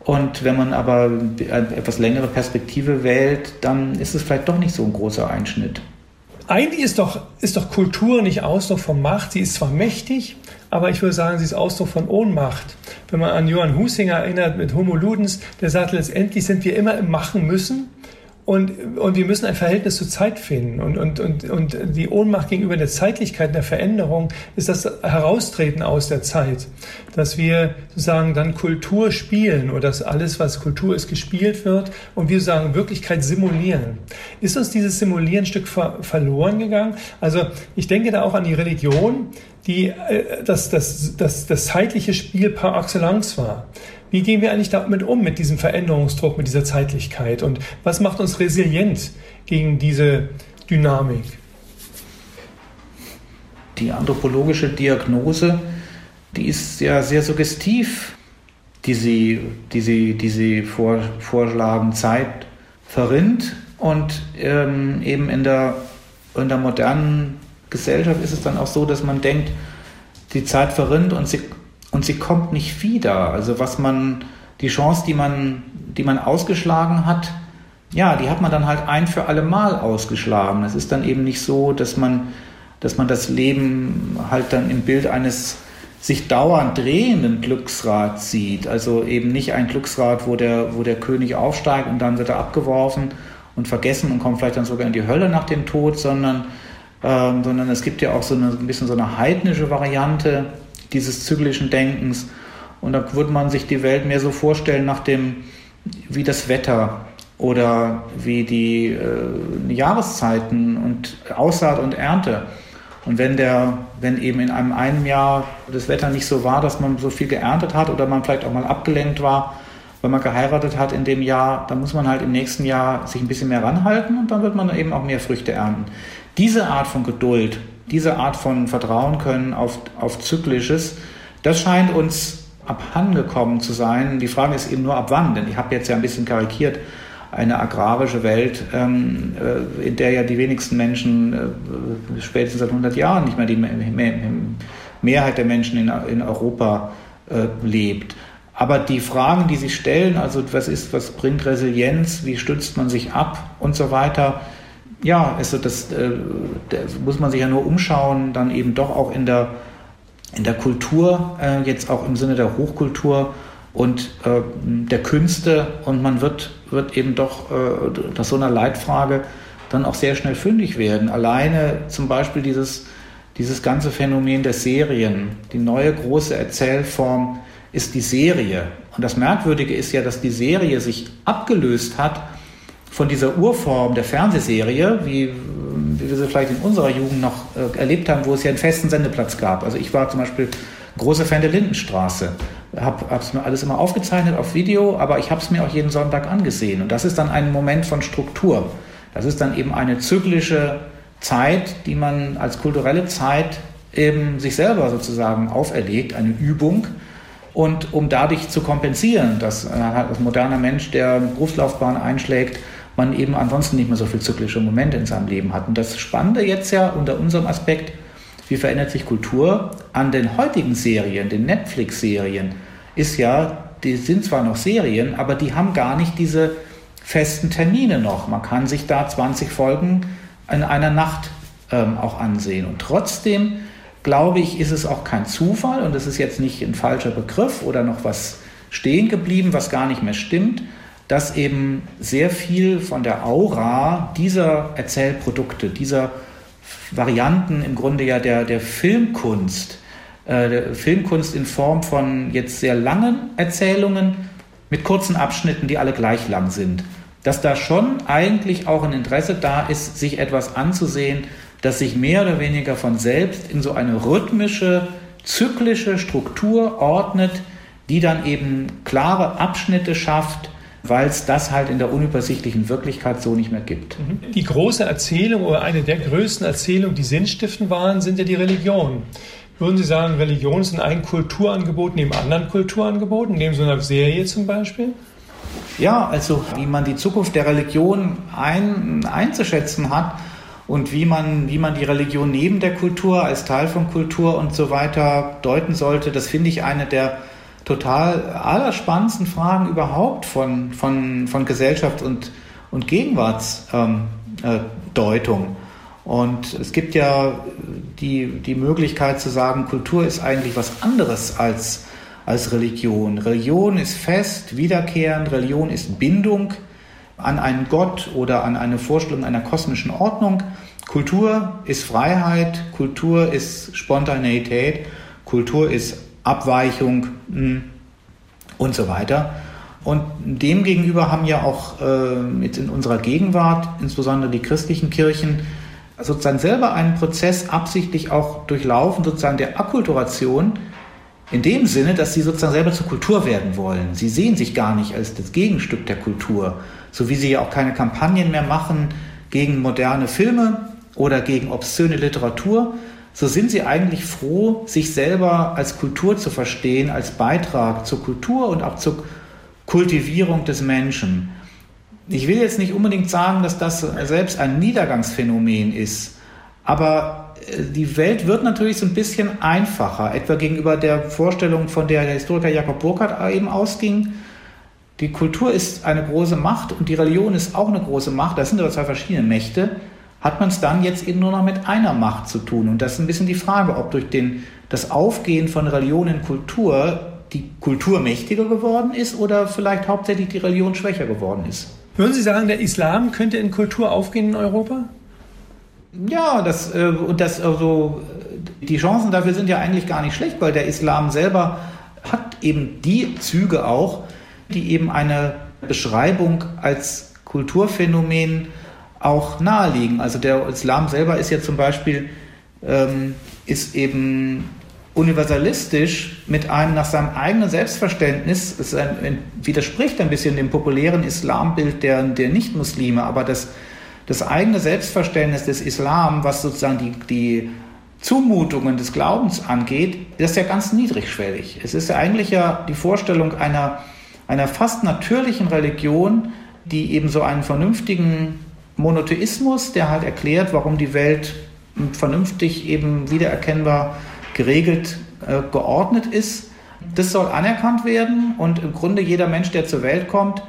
Und wenn man aber eine etwas längere Perspektive wählt, dann ist es vielleicht doch nicht so ein großer Einschnitt. Eigentlich ist doch, ist doch Kultur nicht Ausdruck von Macht. Sie ist zwar mächtig, aber ich würde sagen, sie ist Ausdruck von Ohnmacht. Wenn man an Johann Husinger erinnert mit Homo Ludens, der sagt, letztendlich sind wir immer im Machen müssen und, und wir müssen ein Verhältnis zur Zeit finden. Und, und, und, und die Ohnmacht gegenüber der Zeitlichkeit, der Veränderung, ist das Heraustreten aus der Zeit. Dass wir sozusagen dann Kultur spielen oder dass alles, was Kultur ist, gespielt wird und wir sagen Wirklichkeit simulieren. Ist uns dieses Simulieren ein Stück ver verloren gegangen? Also ich denke da auch an die Religion, die äh, das, das, das, das zeitliche Spiel par excellence war. Wie gehen wir eigentlich damit um, mit diesem Veränderungsdruck, mit dieser Zeitlichkeit? Und was macht uns resilient gegen diese Dynamik? Die anthropologische Diagnose, die ist ja sehr suggestiv, die sie, die sie, die sie vor, vorschlagen. Zeit verrinnt und ähm, eben in der, in der modernen Gesellschaft ist es dann auch so, dass man denkt, die Zeit verrinnt und sie und sie kommt nicht wieder. Also was man, die Chance, die man, die man ausgeschlagen hat, ja, die hat man dann halt ein für alle Mal ausgeschlagen. Es ist dann eben nicht so, dass man, dass man das Leben halt dann im Bild eines sich dauernd drehenden Glücksrad sieht. Also eben nicht ein Glücksrad, wo der, wo der König aufsteigt und dann wird er abgeworfen und vergessen und kommt vielleicht dann sogar in die Hölle nach dem Tod, sondern, ähm, sondern es gibt ja auch so eine, ein bisschen so eine heidnische Variante, dieses zyklischen Denkens. Und da würde man sich die Welt mehr so vorstellen nach dem, wie das Wetter oder wie die äh, Jahreszeiten und Aussaat und Ernte. Und wenn der, wenn eben in einem einen Jahr das Wetter nicht so war, dass man so viel geerntet hat oder man vielleicht auch mal abgelenkt war, weil man geheiratet hat in dem Jahr, dann muss man halt im nächsten Jahr sich ein bisschen mehr ranhalten und dann wird man eben auch mehr Früchte ernten. Diese Art von Geduld diese Art von Vertrauen können auf, auf Zyklisches, das scheint uns abhandengekommen zu sein. Die Frage ist eben nur ab wann, denn ich habe jetzt ja ein bisschen karikiert, eine agrarische Welt, ähm, äh, in der ja die wenigsten Menschen äh, spätestens seit 100 Jahren nicht mehr die Mehrheit der Menschen in, in Europa äh, lebt. Aber die Fragen, die sich stellen, also was ist, was bringt Resilienz, wie stützt man sich ab und so weiter, ja, also das, äh, das, muss man sich ja nur umschauen, dann eben doch auch in der, in der Kultur, äh, jetzt auch im Sinne der Hochkultur und äh, der Künste und man wird, wird eben doch äh, nach so einer Leitfrage dann auch sehr schnell fündig werden. Alleine zum Beispiel dieses, dieses ganze Phänomen der Serien, die neue große Erzählform ist die Serie. Und das Merkwürdige ist ja, dass die Serie sich abgelöst hat von dieser Urform der Fernsehserie, wie, wie wir sie vielleicht in unserer Jugend noch äh, erlebt haben, wo es ja einen festen Sendeplatz gab. Also ich war zum Beispiel großer Fan der Lindenstraße, habe es mir alles immer aufgezeichnet auf Video, aber ich habe es mir auch jeden Sonntag angesehen. Und das ist dann ein Moment von Struktur. Das ist dann eben eine zyklische Zeit, die man als kulturelle Zeit eben sich selber sozusagen auferlegt, eine Übung. Und um dadurch zu kompensieren, dass ein moderner Mensch, der eine Berufslaufbahn einschlägt, man eben ansonsten nicht mehr so viel zyklische Momente in seinem Leben hat. Und das Spannende jetzt ja unter unserem Aspekt, wie verändert sich Kultur an den heutigen Serien, den Netflix-Serien, ist ja, die sind zwar noch Serien, aber die haben gar nicht diese festen Termine noch. Man kann sich da 20 Folgen in einer Nacht ähm, auch ansehen. Und trotzdem glaube ich, ist es auch kein Zufall und es ist jetzt nicht ein falscher Begriff oder noch was stehen geblieben, was gar nicht mehr stimmt, dass eben sehr viel von der Aura dieser Erzählprodukte, dieser Varianten im Grunde ja der, der Filmkunst, äh, der Filmkunst in Form von jetzt sehr langen Erzählungen mit kurzen Abschnitten, die alle gleich lang sind, dass da schon eigentlich auch ein Interesse da ist, sich etwas anzusehen, das sich mehr oder weniger von selbst in so eine rhythmische, zyklische Struktur ordnet, die dann eben klare Abschnitte schafft, weil es das halt in der unübersichtlichen Wirklichkeit so nicht mehr gibt. Mhm. Die große Erzählung oder eine der größten Erzählungen, die sinnstiftend waren, sind ja die Religionen. Würden Sie sagen, Religion ist ein Kulturangebot neben anderen Kulturangeboten, neben so einer Serie zum Beispiel? Ja, also wie man die Zukunft der Religion ein, einzuschätzen hat und wie man, wie man die Religion neben der Kultur als Teil von Kultur und so weiter deuten sollte, das finde ich eine der total allerspannendsten Fragen überhaupt von, von, von Gesellschaft und, und Gegenwartsdeutung. Ähm, äh, und es gibt ja die, die Möglichkeit zu sagen, Kultur ist eigentlich was anderes als als Religion. Religion ist fest, wiederkehrend, Religion ist Bindung an einen Gott oder an eine Vorstellung einer kosmischen Ordnung. Kultur ist Freiheit, Kultur ist Spontaneität, Kultur ist Abweichung hm, und so weiter. Und demgegenüber haben ja auch äh, jetzt in unserer Gegenwart, insbesondere die christlichen Kirchen, sozusagen selber einen Prozess absichtlich auch durchlaufen, sozusagen der Akkulturation, in dem Sinne, dass sie sozusagen selber zur Kultur werden wollen. Sie sehen sich gar nicht als das Gegenstück der Kultur, so wie sie ja auch keine Kampagnen mehr machen gegen moderne Filme oder gegen obszöne Literatur. So sind sie eigentlich froh, sich selber als Kultur zu verstehen, als Beitrag zur Kultur und auch zur Kultivierung des Menschen. Ich will jetzt nicht unbedingt sagen, dass das selbst ein Niedergangsphänomen ist, aber die Welt wird natürlich so ein bisschen einfacher, etwa gegenüber der Vorstellung, von der der Historiker Jakob Burkhardt eben ausging. Die Kultur ist eine große Macht und die Religion ist auch eine große Macht. Das sind aber zwei verschiedene Mächte. Hat man es dann jetzt eben nur noch mit einer Macht zu tun? Und das ist ein bisschen die Frage, ob durch den, das Aufgehen von Religion in Kultur die Kultur mächtiger geworden ist oder vielleicht hauptsächlich die Religion schwächer geworden ist. Würden Sie sagen, der Islam könnte in Kultur aufgehen in Europa? Ja, das, äh, und das, also, die Chancen dafür sind ja eigentlich gar nicht schlecht, weil der Islam selber hat eben die Züge auch, die eben eine Beschreibung als Kulturphänomen auch naheliegen. Also der Islam selber ist ja zum Beispiel, ähm, ist eben universalistisch mit einem nach seinem eigenen Selbstverständnis, es ein, widerspricht ein bisschen dem populären Islambild der, der Nicht-Muslime, aber das das eigene Selbstverständnis des Islam, was sozusagen die, die Zumutungen des Glaubens angeht, ist ja ganz niedrigschwellig. Es ist ja eigentlich ja die Vorstellung einer, einer fast natürlichen Religion, die eben so einen vernünftigen Monotheismus, der halt erklärt, warum die Welt vernünftig eben wiedererkennbar geregelt, äh, geordnet ist. Das soll anerkannt werden und im Grunde jeder Mensch, der zur Welt kommt,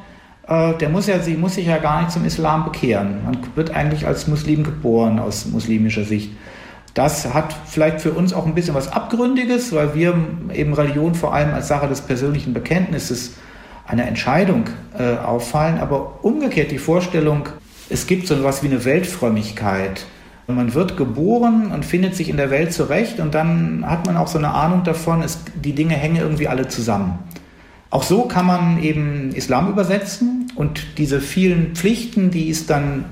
äh, der muss ja, sie muss sich ja gar nicht zum Islam bekehren. Man wird eigentlich als Muslim geboren aus muslimischer Sicht. Das hat vielleicht für uns auch ein bisschen was Abgründiges, weil wir eben Religion vor allem als Sache des persönlichen Bekenntnisses einer Entscheidung äh, auffallen. Aber umgekehrt die Vorstellung, es gibt so etwas wie eine Weltfrömmigkeit. Man wird geboren und findet sich in der Welt zurecht und dann hat man auch so eine Ahnung davon, es, die Dinge hängen irgendwie alle zusammen. Auch so kann man eben Islam übersetzen und diese vielen Pflichten, die es dann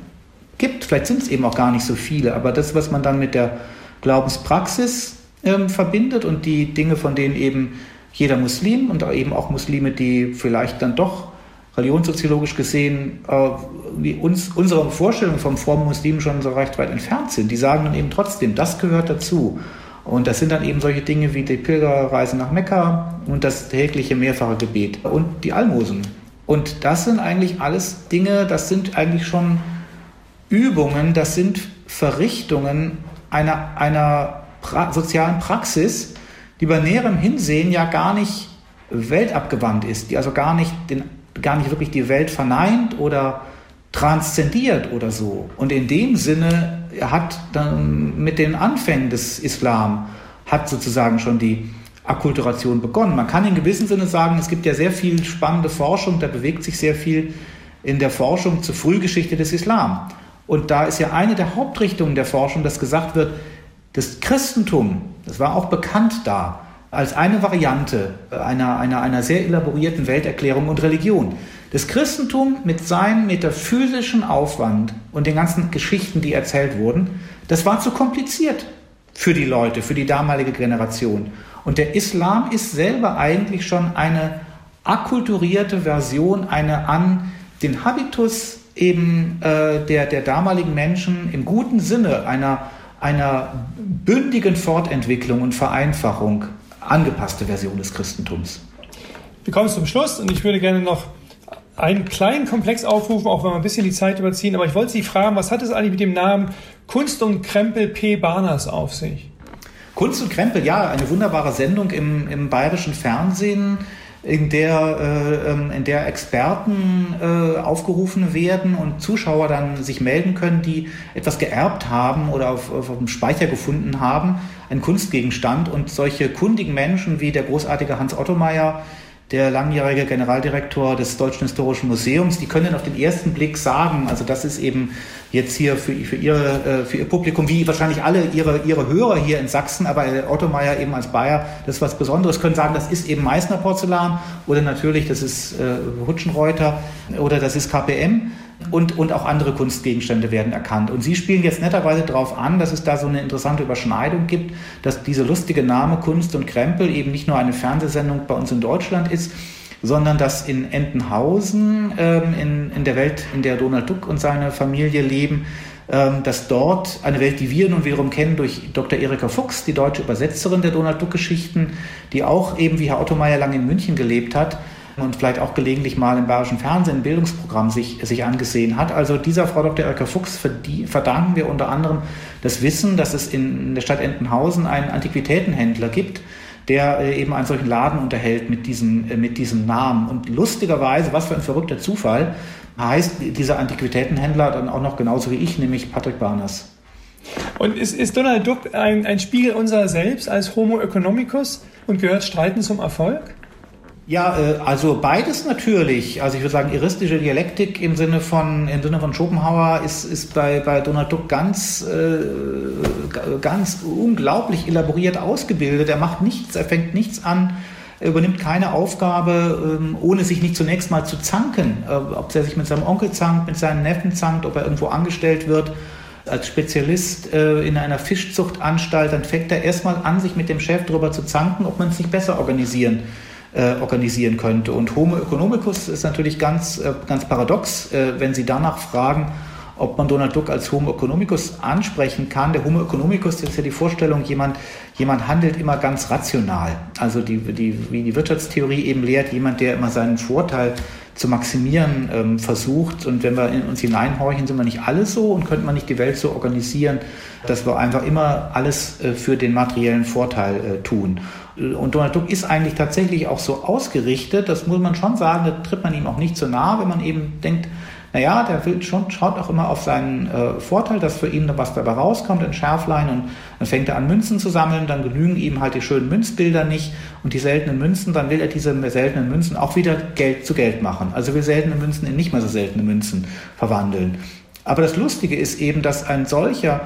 gibt, vielleicht sind es eben auch gar nicht so viele, aber das, was man dann mit der Glaubenspraxis ähm, verbindet und die Dinge, von denen eben jeder Muslim und eben auch Muslime, die vielleicht dann doch religionssoziologisch gesehen äh, wie uns, unsere Vorstellungen vom frommen Muslim schon so recht weit entfernt sind, die sagen dann eben trotzdem, das gehört dazu. Und das sind dann eben solche Dinge wie die Pilgerreise nach Mekka und das tägliche mehrfache Gebet und die Almosen. Und das sind eigentlich alles Dinge, das sind eigentlich schon Übungen, das sind Verrichtungen einer, einer pra sozialen Praxis, die bei näherem Hinsehen ja gar nicht weltabgewandt ist, die also gar nicht, den, gar nicht wirklich die Welt verneint oder transzendiert oder so. Und in dem Sinne hat dann mit den Anfängen des Islam, hat sozusagen schon die Akkulturation begonnen. Man kann in gewissem Sinne sagen, es gibt ja sehr viel spannende Forschung, da bewegt sich sehr viel in der Forschung zur Frühgeschichte des Islam. Und da ist ja eine der Hauptrichtungen der Forschung, dass gesagt wird, das Christentum, das war auch bekannt da, als eine Variante einer, einer, einer sehr elaborierten Welterklärung und Religion. Das Christentum mit seinem metaphysischen Aufwand und den ganzen Geschichten, die erzählt wurden, das war zu kompliziert für die Leute, für die damalige Generation. Und der Islam ist selber eigentlich schon eine akkulturierte Version, eine an den Habitus eben äh, der, der damaligen Menschen im guten Sinne einer, einer bündigen Fortentwicklung und Vereinfachung angepasste Version des Christentums. Wir kommen zum Schluss und ich würde gerne noch einen kleinen Komplex aufrufen, auch wenn wir ein bisschen die Zeit überziehen. Aber ich wollte Sie fragen, was hat es eigentlich mit dem Namen Kunst und Krempel P. Barners auf sich? Kunst und Krempel, ja, eine wunderbare Sendung im, im bayerischen Fernsehen, in der, äh, ähm, in der Experten äh, aufgerufen werden und Zuschauer dann sich melden können, die etwas geerbt haben oder auf, auf dem Speicher gefunden haben, einen Kunstgegenstand. Und solche kundigen Menschen wie der großartige Hans Ottomeier, der langjährige Generaldirektor des Deutschen Historischen Museums, die können auf den ersten Blick sagen, also das ist eben jetzt hier für, für, ihre, äh, für ihr Publikum, wie wahrscheinlich alle ihre, ihre Hörer hier in Sachsen, aber Otto Meier eben als Bayer, das ist was Besonderes, können sagen, das ist eben Meißner Porzellan oder natürlich, das ist äh, Hutschenreuter oder das ist KPM und, und auch andere Kunstgegenstände werden erkannt. Und Sie spielen jetzt netterweise darauf an, dass es da so eine interessante Überschneidung gibt, dass diese lustige Name Kunst und Krempel eben nicht nur eine Fernsehsendung bei uns in Deutschland ist, sondern dass in Entenhausen, ähm, in, in der Welt, in der Donald Duck und seine Familie leben, ähm, dass dort eine Welt, die wir nun wiederum kennen durch Dr. Erika Fuchs, die deutsche Übersetzerin der Donald Duck-Geschichten, die auch eben wie Herr Otto Meyer lange in München gelebt hat, und vielleicht auch gelegentlich mal im bayerischen Fernsehen ein Bildungsprogramm sich, sich angesehen hat. Also dieser Frau Dr. Erika Fuchs verdanken wir unter anderem das Wissen, dass es in der Stadt Entenhausen einen Antiquitätenhändler gibt, der äh, eben einen solchen Laden unterhält mit diesem, äh, mit diesem Namen. Und lustigerweise, was für ein verrückter Zufall, heißt dieser Antiquitätenhändler dann auch noch genauso wie ich, nämlich Patrick Barners. Und ist, ist Donald Duck ein, ein Spiegel unserer selbst als Homo economicus und gehört Streiten zum Erfolg? Ja, äh, also beides natürlich. Also ich würde sagen, iristische Dialektik im Sinne von, im Sinne von Schopenhauer ist, ist bei, bei Donald Duck ganz, äh, ganz unglaublich elaboriert ausgebildet. Er macht nichts, er fängt nichts an, er übernimmt keine Aufgabe, ähm, ohne sich nicht zunächst mal zu zanken. Äh, ob er sich mit seinem Onkel zankt, mit seinen Neffen zankt, ob er irgendwo angestellt wird als Spezialist äh, in einer Fischzuchtanstalt, dann fängt er erstmal an, sich mit dem Chef darüber zu zanken, ob man es nicht besser organisieren kann äh, organisieren könnte. Und Homo economicus ist natürlich ganz, äh, ganz paradox, äh, wenn Sie danach fragen, ob man Donald Duck als Homo economicus ansprechen kann. Der Homo economicus ist ja die Vorstellung, jemand, jemand handelt immer ganz rational. Also die, die, wie die Wirtschaftstheorie eben lehrt, jemand, der immer seinen Vorteil zu maximieren ähm, versucht. Und wenn wir in uns hineinhorchen, sind wir nicht alle so und könnte man nicht die Welt so organisieren, dass wir einfach immer alles äh, für den materiellen Vorteil äh, tun. Und Donald Duck ist eigentlich tatsächlich auch so ausgerichtet, das muss man schon sagen, da tritt man ihm auch nicht so nah, wenn man eben denkt, naja, der will schon, schaut auch immer auf seinen äh, Vorteil, dass für ihn was dabei rauskommt, ein Schärflein und dann fängt er an Münzen zu sammeln, dann genügen ihm halt die schönen Münzbilder nicht und die seltenen Münzen, dann will er diese seltenen Münzen auch wieder Geld zu Geld machen. Also will seltene Münzen in nicht mehr so seltene Münzen verwandeln. Aber das Lustige ist eben, dass ein solcher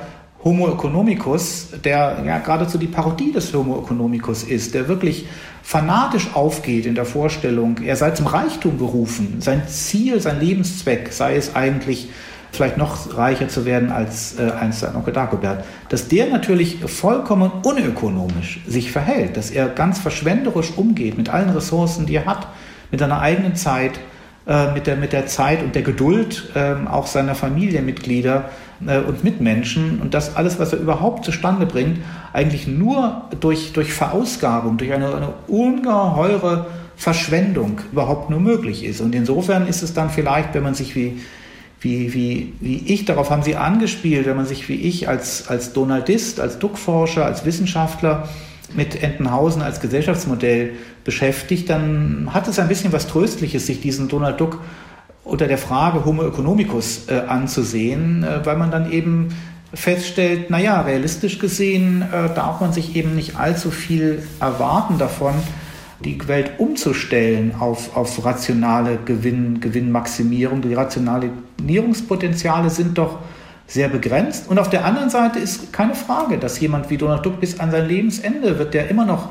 Homo economicus, der ja geradezu die Parodie des Homo economicus ist, der wirklich fanatisch aufgeht in der Vorstellung, er sei zum Reichtum berufen, sein Ziel, sein Lebenszweck sei es eigentlich, vielleicht noch reicher zu werden als äh, einst sein Onkel Dagobert, dass der natürlich vollkommen unökonomisch sich verhält, dass er ganz verschwenderisch umgeht mit allen Ressourcen, die er hat, mit seiner eigenen Zeit, äh, mit, der, mit der Zeit und der Geduld äh, auch seiner Familienmitglieder äh, und Mitmenschen und das alles, was er überhaupt zustande bringt, eigentlich nur durch, durch Verausgabung, durch eine, eine ungeheure Verschwendung überhaupt nur möglich ist. Und insofern ist es dann vielleicht, wenn man sich wie, wie, wie, wie ich, darauf haben Sie angespielt, wenn man sich wie ich als, als Donaldist, als Duckforscher, als Wissenschaftler mit Entenhausen als Gesellschaftsmodell beschäftigt, dann hat es ein bisschen was Tröstliches, sich diesen Donald Duck unter der Frage Homo economicus äh, anzusehen, äh, weil man dann eben feststellt, naja, realistisch gesehen äh, darf man sich eben nicht allzu viel erwarten davon, die Welt umzustellen auf, auf rationale Gewinn, Gewinnmaximierung. Die Rationalisierungspotenziale sind doch sehr begrenzt. Und auf der anderen Seite ist keine Frage, dass jemand wie Donald Duck bis an sein Lebensende wird der immer noch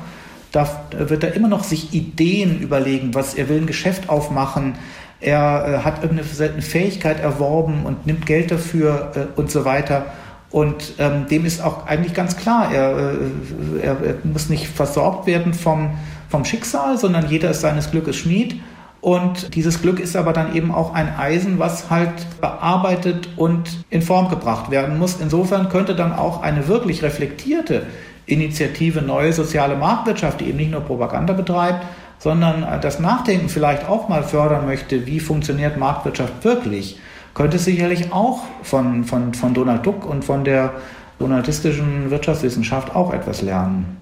darf, wird er immer noch sich Ideen überlegen, was er will ein Geschäft aufmachen, er äh, hat irgendeine Fähigkeit erworben und nimmt Geld dafür äh, und so weiter. Und ähm, dem ist auch eigentlich ganz klar, er, äh, er, er, muss nicht versorgt werden vom, vom Schicksal, sondern jeder ist seines Glückes Schmied. Und dieses Glück ist aber dann eben auch ein Eisen, was halt bearbeitet und in Form gebracht werden muss. Insofern könnte dann auch eine wirklich reflektierte Initiative Neue Soziale Marktwirtschaft, die eben nicht nur Propaganda betreibt, sondern das Nachdenken vielleicht auch mal fördern möchte, wie funktioniert Marktwirtschaft wirklich, könnte sicherlich auch von, von, von Donald Duck und von der donaldistischen Wirtschaftswissenschaft auch etwas lernen.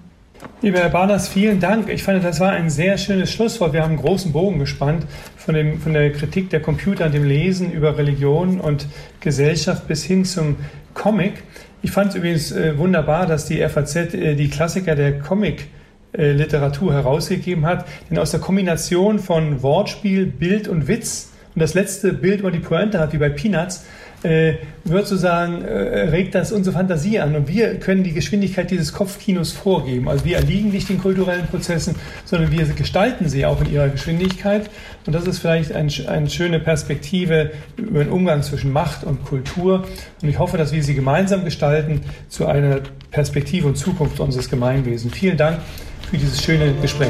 Lieber Herr Barners, vielen Dank. Ich fand, das war ein sehr schönes Schlusswort. Wir haben einen großen Bogen gespannt von, dem, von der Kritik der Computer und dem Lesen über Religion und Gesellschaft bis hin zum Comic. Ich fand es übrigens äh, wunderbar, dass die FAZ äh, die Klassiker der Comic-Literatur äh, herausgegeben hat. Denn aus der Kombination von Wortspiel, Bild und Witz und das letzte Bild über die Pointe hat, wie bei Peanuts, äh, wird sozusagen, äh, regt das unsere Fantasie an und wir können die Geschwindigkeit dieses Kopfkinos vorgeben. Also wir erliegen nicht den kulturellen Prozessen, sondern wir gestalten sie auch in ihrer Geschwindigkeit. Und das ist vielleicht ein, eine schöne Perspektive über den Umgang zwischen Macht und Kultur. Und ich hoffe, dass wir sie gemeinsam gestalten zu einer Perspektive und Zukunft unseres Gemeinwesens. Vielen Dank für dieses schöne Gespräch.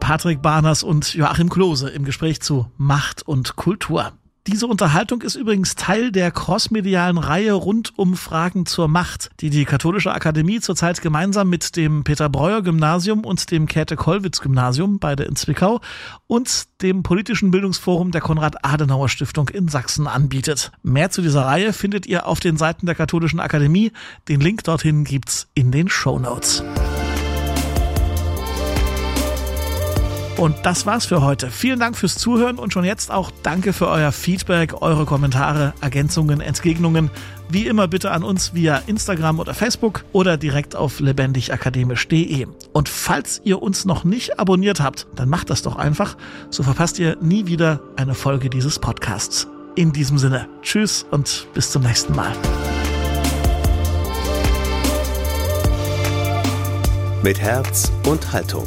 Patrick Barners und Joachim Klose im Gespräch zu Macht und Kultur. Diese Unterhaltung ist übrigens Teil der crossmedialen Reihe rund um Fragen zur Macht, die die Katholische Akademie zurzeit gemeinsam mit dem Peter-Breuer-Gymnasium und dem Käthe-Kollwitz-Gymnasium, beide in Zwickau, und dem politischen Bildungsforum der Konrad-Adenauer-Stiftung in Sachsen anbietet. Mehr zu dieser Reihe findet ihr auf den Seiten der Katholischen Akademie. Den Link dorthin gibt's in den Show Notes. Und das war's für heute. Vielen Dank fürs Zuhören und schon jetzt auch danke für euer Feedback, eure Kommentare, Ergänzungen, Entgegnungen. Wie immer bitte an uns via Instagram oder Facebook oder direkt auf lebendigakademisch.de. Und falls ihr uns noch nicht abonniert habt, dann macht das doch einfach, so verpasst ihr nie wieder eine Folge dieses Podcasts. In diesem Sinne, tschüss und bis zum nächsten Mal. Mit Herz und Haltung